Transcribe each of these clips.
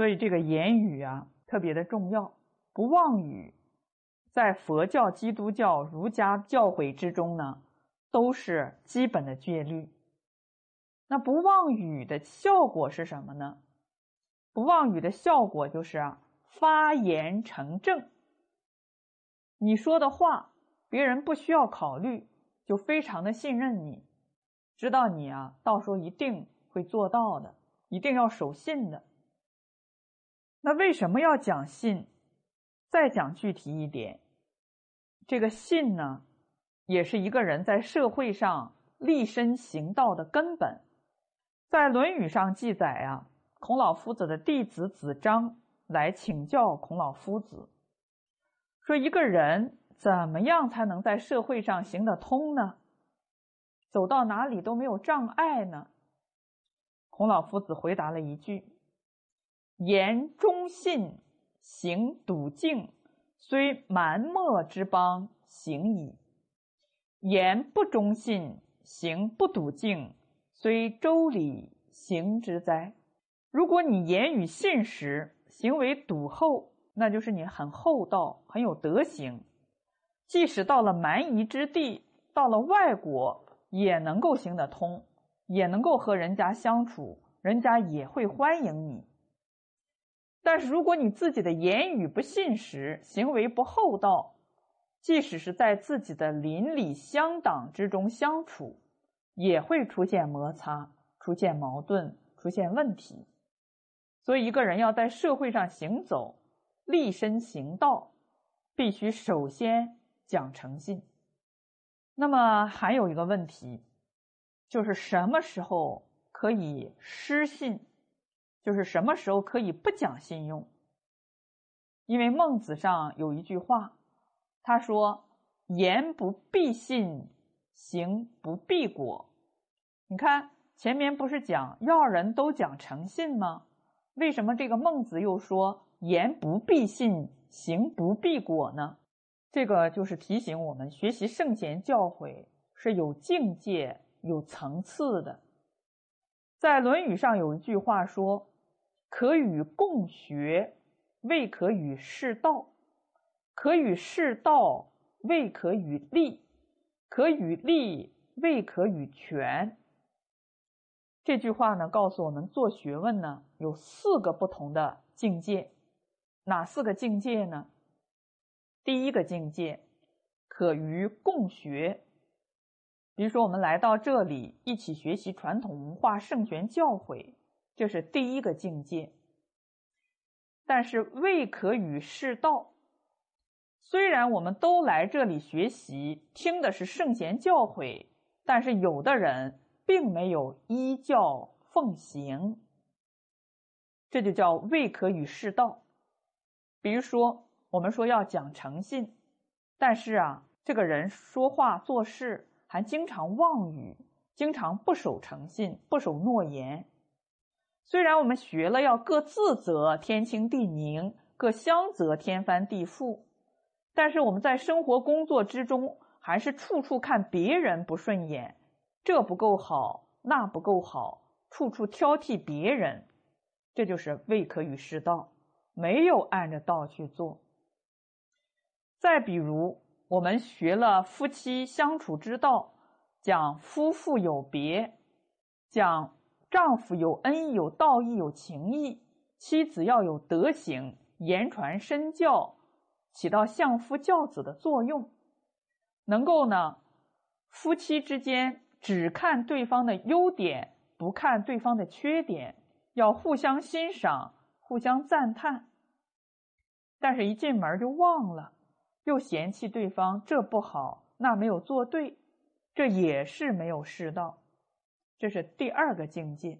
所以这个言语啊特别的重要，不妄语，在佛教、基督教、儒家教诲之中呢，都是基本的戒律。那不妄语的效果是什么呢？不妄语的效果就是啊，发言成正。你说的话，别人不需要考虑，就非常的信任你，知道你啊，到时候一定会做到的，一定要守信的。那为什么要讲信？再讲具体一点，这个信呢，也是一个人在社会上立身行道的根本。在《论语》上记载啊，孔老夫子的弟子子张来请教孔老夫子，说：“一个人怎么样才能在社会上行得通呢？走到哪里都没有障碍呢？”孔老夫子回答了一句：“言忠信，行笃敬，虽蛮貊之邦，行矣；言不忠信，行不笃敬。”虽周礼行之哉？如果你言语信实，行为笃厚，那就是你很厚道，很有德行。即使到了蛮夷之地，到了外国，也能够行得通，也能够和人家相处，人家也会欢迎你。但是如果你自己的言语不信实，行为不厚道，即使是在自己的邻里乡党之中相处，也会出现摩擦、出现矛盾、出现问题，所以一个人要在社会上行走、立身行道，必须首先讲诚信。那么还有一个问题，就是什么时候可以失信？就是什么时候可以不讲信用？因为孟子上有一句话，他说：“言不必信。”行不必果，你看前面不是讲要人都讲诚信吗？为什么这个孟子又说言不必信，行不必果呢？这个就是提醒我们学习圣贤教诲是有境界、有层次的。在《论语》上有一句话说：“可与共学，未可与士道；可与士道，未可与利。”可与利，未可与权。这句话呢，告诉我们做学问呢有四个不同的境界。哪四个境界呢？第一个境界，可与共学。比如说，我们来到这里一起学习传统文化、圣贤教诲，这是第一个境界。但是，未可与世道。虽然我们都来这里学习，听的是圣贤教诲，但是有的人并没有依教奉行，这就叫未可与世道。比如说，我们说要讲诚信，但是啊，这个人说话做事还经常妄语，经常不守诚信，不守诺言。虽然我们学了要各自责天清地宁，各相责天翻地覆。但是我们在生活工作之中，还是处处看别人不顺眼，这不够好，那不够好，处处挑剔别人，这就是未可与世道，没有按着道去做。再比如，我们学了夫妻相处之道，讲夫妇有别，讲丈夫有恩义、有道义、有情义，妻子要有德行，言传身教。起到相夫教子的作用，能够呢，夫妻之间只看对方的优点，不看对方的缺点，要互相欣赏，互相赞叹。但是，一进门就忘了，又嫌弃对方这不好，那没有做对，这也是没有世道。这是第二个境界，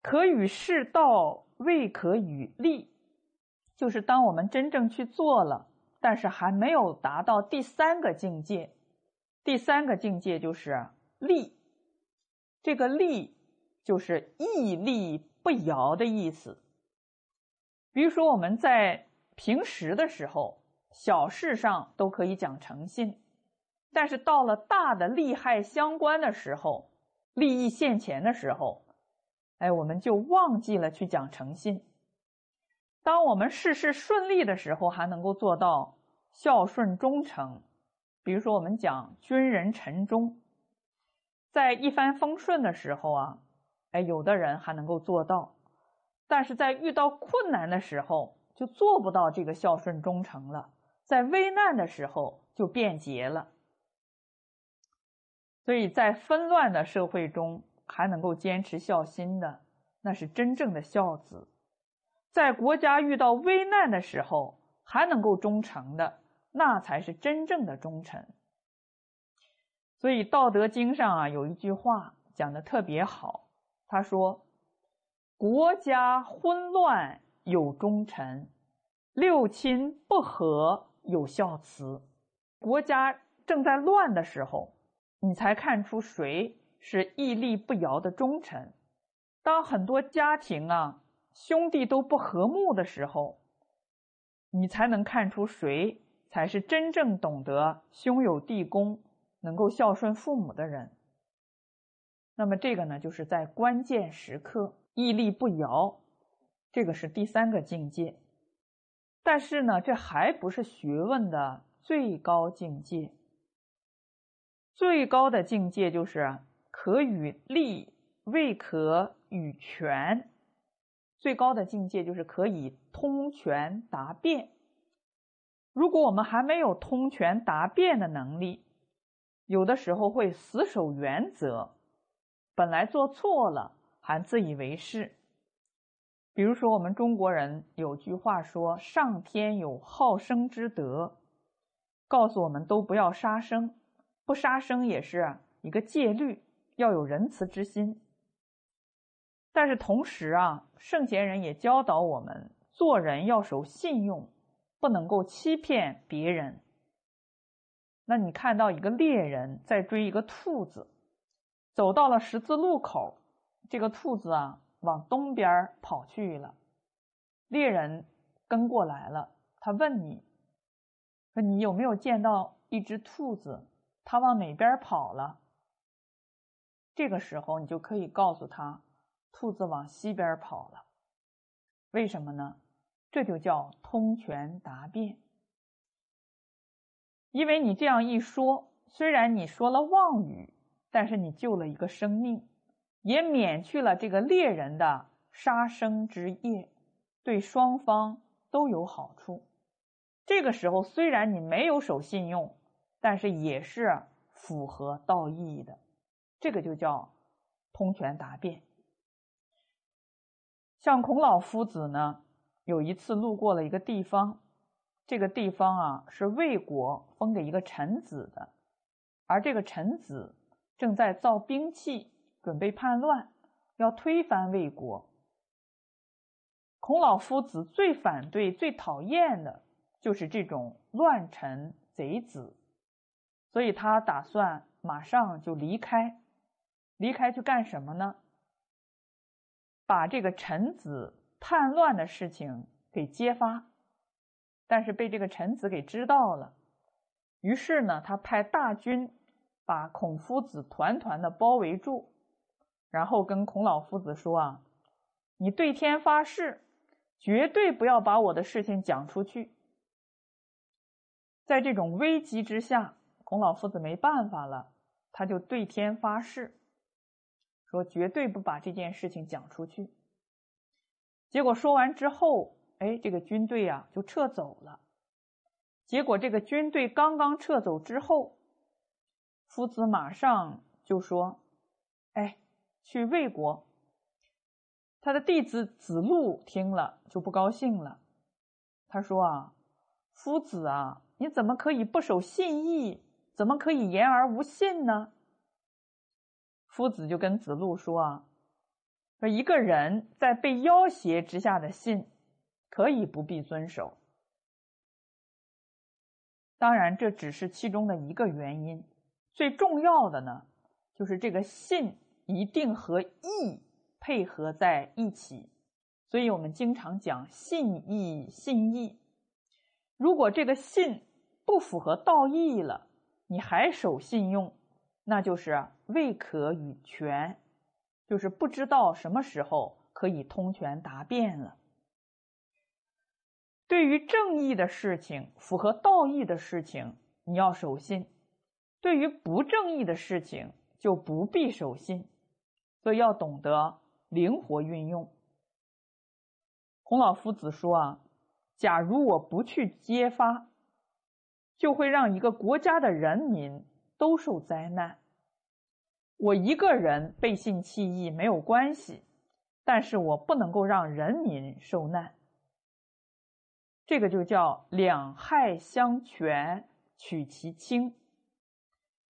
可与世道，未可与利。就是当我们真正去做了，但是还没有达到第三个境界。第三个境界就是立，这个立就是屹立不摇的意思。比如说我们在平时的时候，小事上都可以讲诚信，但是到了大的利害相关的时候，利益现前的时候，哎，我们就忘记了去讲诚信。当我们事事顺利的时候，还能够做到孝顺忠诚。比如说，我们讲君人臣忠，在一帆风顺的时候啊，哎，有的人还能够做到；但是在遇到困难的时候，就做不到这个孝顺忠诚了。在危难的时候，就变节了。所以在纷乱的社会中，还能够坚持孝心的，那是真正的孝子。在国家遇到危难的时候，还能够忠诚的，那才是真正的忠臣。所以《道德经》上啊有一句话讲的特别好，他说：“国家混乱有忠臣，六亲不和有孝慈。”国家正在乱的时候，你才看出谁是屹立不摇的忠臣。当很多家庭啊。兄弟都不和睦的时候，你才能看出谁才是真正懂得兄友弟恭、能够孝顺父母的人。那么这个呢，就是在关键时刻屹立不摇，这个是第三个境界。但是呢，这还不是学问的最高境界。最高的境界就是可与利，未可与权。最高的境界就是可以通权达变。如果我们还没有通权达变的能力，有的时候会死守原则，本来做错了还自以为是。比如说，我们中国人有句话说：“上天有好生之德”，告诉我们都不要杀生，不杀生也是一个戒律，要有仁慈之心。但是同时啊，圣贤人也教导我们做人要守信用，不能够欺骗别人。那你看到一个猎人在追一个兔子，走到了十字路口，这个兔子啊往东边跑去了，猎人跟过来了，他问你，说你有没有见到一只兔子？他往哪边跑了？这个时候你就可以告诉他。兔子往西边跑了，为什么呢？这就叫通权达变。因为你这样一说，虽然你说了妄语，但是你救了一个生命，也免去了这个猎人的杀生之业，对双方都有好处。这个时候虽然你没有守信用，但是也是符合道义的。这个就叫通权达变。像孔老夫子呢，有一次路过了一个地方，这个地方啊是魏国封给一个臣子的，而这个臣子正在造兵器，准备叛乱，要推翻魏国。孔老夫子最反对、最讨厌的就是这种乱臣贼子，所以他打算马上就离开，离开去干什么呢？把这个臣子叛乱的事情给揭发，但是被这个臣子给知道了，于是呢，他派大军把孔夫子团团的包围住，然后跟孔老夫子说：“啊，你对天发誓，绝对不要把我的事情讲出去。”在这种危机之下，孔老夫子没办法了，他就对天发誓。说绝对不把这件事情讲出去。结果说完之后，哎，这个军队呀就撤走了。结果这个军队刚刚撤走之后，夫子马上就说：“哎，去魏国。”他的弟子子路听了就不高兴了，他说：“啊，夫子啊，你怎么可以不守信义？怎么可以言而无信呢？”夫子就跟子路说：“啊，说一个人在被要挟之下的信，可以不必遵守。当然，这只是其中的一个原因。最重要的呢，就是这个信一定和义配合在一起。所以我们经常讲信义，信义。如果这个信不符合道义了，你还守信用。”那就是未可与权，就是不知道什么时候可以通权达变了。对于正义的事情、符合道义的事情，你要守信；对于不正义的事情，就不必守信。所以要懂得灵活运用。孔老夫子说啊，假如我不去揭发，就会让一个国家的人民都受灾难。我一个人背信弃义没有关系，但是我不能够让人民受难。这个就叫两害相权取其轻，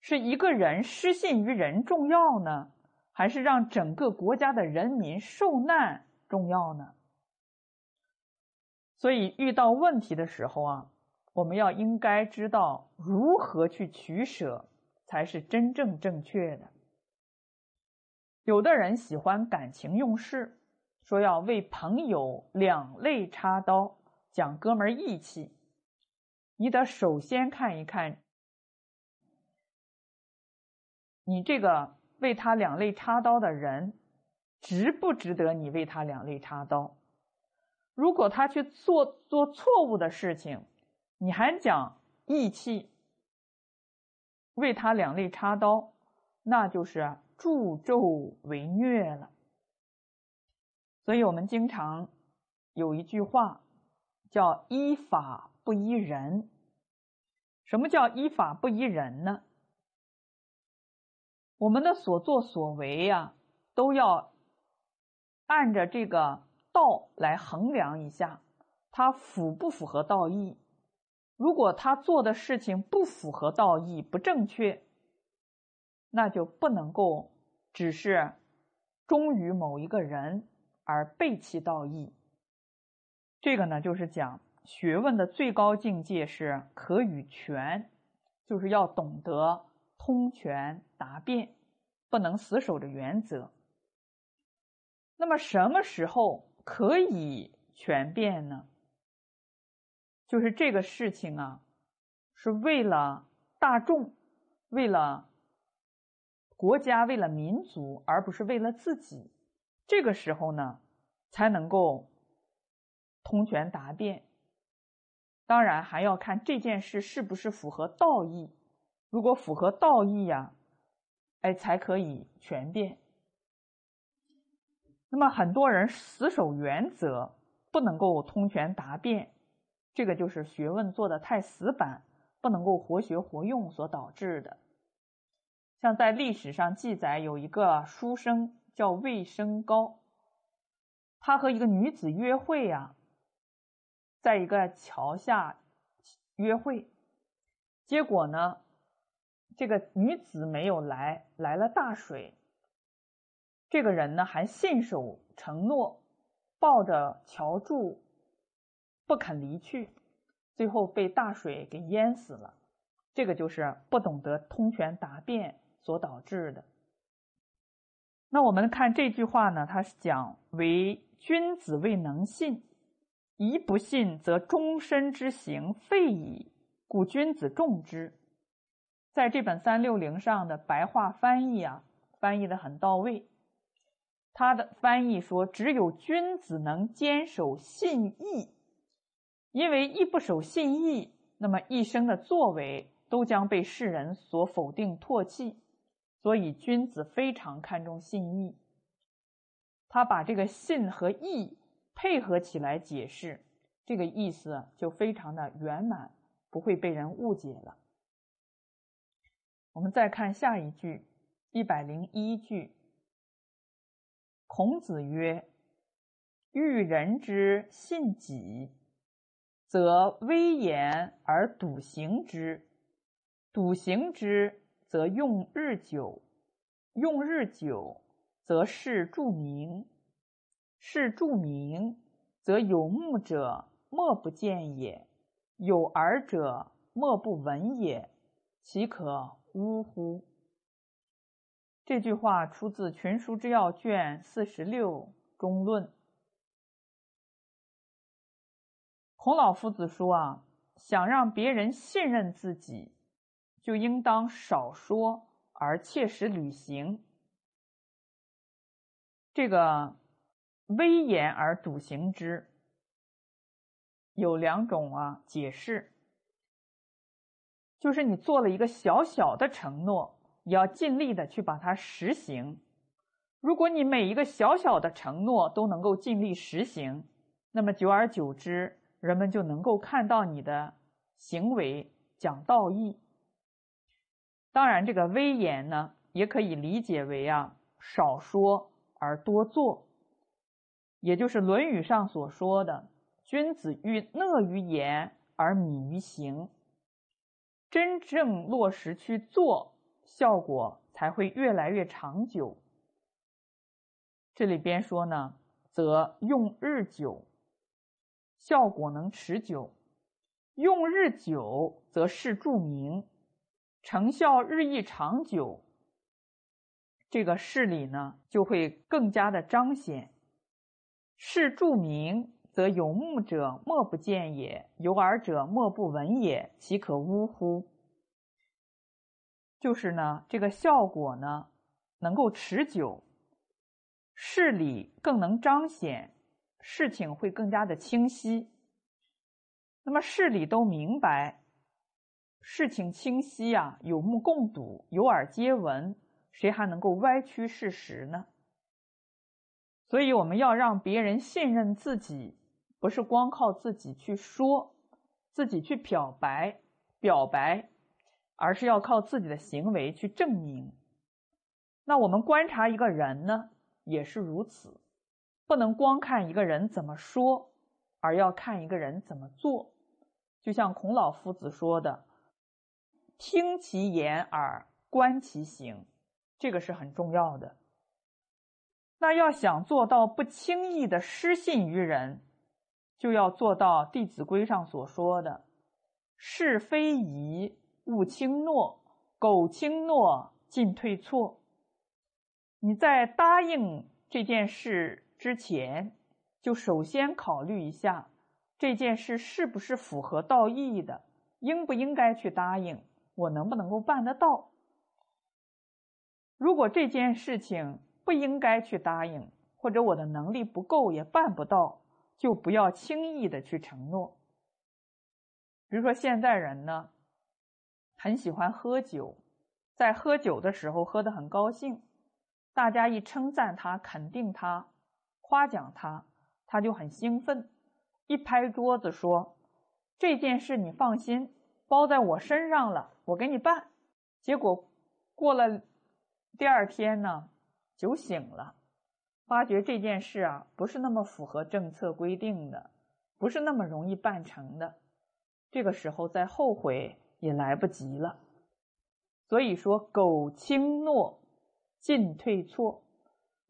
是一个人失信于人重要呢，还是让整个国家的人民受难重要呢？所以遇到问题的时候啊，我们要应该知道如何去取舍，才是真正正确的。有的人喜欢感情用事，说要为朋友两肋插刀，讲哥们义气。你得首先看一看，你这个为他两肋插刀的人，值不值得你为他两肋插刀？如果他去做做错误的事情，你还讲义气，为他两肋插刀，那就是。助纣为虐了，所以我们经常有一句话叫“依法不依人”。什么叫依法不依人呢？我们的所作所为呀，都要按着这个道来衡量一下，它符不符合道义？如果他做的事情不符合道义，不正确。那就不能够只是忠于某一个人而背弃道义。这个呢，就是讲学问的最高境界是可与全，就是要懂得通权达变，不能死守着原则。那么什么时候可以全变呢？就是这个事情啊，是为了大众，为了。国家为了民族，而不是为了自己，这个时候呢，才能够通权达变。当然，还要看这件事是不是符合道义。如果符合道义呀，哎，才可以全变。那么，很多人死守原则，不能够通权达变，这个就是学问做的太死板，不能够活学活用所导致的。像在历史上记载，有一个书生叫魏生高，他和一个女子约会呀，在一个桥下约会，结果呢，这个女子没有来，来了大水。这个人呢还信守承诺，抱着桥柱不肯离去，最后被大水给淹死了。这个就是不懂得通权达变。所导致的。那我们看这句话呢，它是讲为君子未能信，一不信则终身之行废矣，故君子重之。在这本三六零上的白话翻译啊，翻译的很到位。他的翻译说，只有君子能坚守信义，因为一不守信义，那么一生的作为都将被世人所否定唾弃。所以，君子非常看重信义。他把这个信和义配合起来解释，这个意思就非常的圆满，不会被人误解了。我们再看下一句，一百零一句。孔子曰：“欲人之信己，则威严而笃行之，笃行之。”则用日久，用日久，则事著名；事著名，则有目者莫不见也，有耳者莫不闻也，岂可呜呼？这句话出自《群书之要》卷四十六中论。孔老夫子说啊，想让别人信任自己。就应当少说而切实履行，这个威严而笃行之。有两种啊解释，就是你做了一个小小的承诺，也要尽力的去把它实行。如果你每一个小小的承诺都能够尽力实行，那么久而久之，人们就能够看到你的行为讲道义。当然，这个威严呢，也可以理解为啊少说而多做，也就是《论语》上所说的。君子欲讷于言而敏于行，真正落实去做，效果才会越来越长久。这里边说呢，则用日久，效果能持久；用日久，则事著名，成效日益长久。这个事理呢，就会更加的彰显，事著名。则有目者莫不见也，有耳者莫不闻也，岂可呜乎？就是呢，这个效果呢，能够持久，事理更能彰显，事情会更加的清晰。那么事理都明白，事情清晰呀，有目共睹，有耳皆闻，谁还能够歪曲事实呢？所以我们要让别人信任自己。不是光靠自己去说，自己去表白，表白，而是要靠自己的行为去证明。那我们观察一个人呢，也是如此，不能光看一个人怎么说，而要看一个人怎么做。就像孔老夫子说的：“听其言而观其行”，这个是很重要的。那要想做到不轻易的失信于人。就要做到《弟子规》上所说的“是非宜勿轻诺，苟轻诺进退错”。你在答应这件事之前，就首先考虑一下这件事是不是符合道义的，应不应该去答应，我能不能够办得到？如果这件事情不应该去答应，或者我的能力不够，也办不到。就不要轻易的去承诺。比如说，现在人呢，很喜欢喝酒，在喝酒的时候喝得很高兴，大家一称赞他、肯定他、夸奖他，他就很兴奋，一拍桌子说：“这件事你放心，包在我身上了，我给你办。”结果过了第二天呢，酒醒了。发觉这件事啊，不是那么符合政策规定的，不是那么容易办成的。这个时候再后悔也来不及了。所以说，苟轻诺，进退错。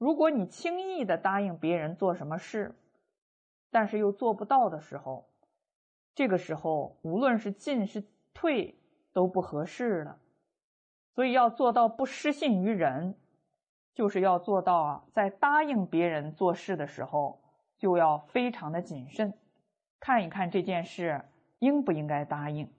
如果你轻易的答应别人做什么事，但是又做不到的时候，这个时候无论是进是退都不合适了。所以要做到不失信于人。就是要做到啊，在答应别人做事的时候，就要非常的谨慎，看一看这件事应不应该答应。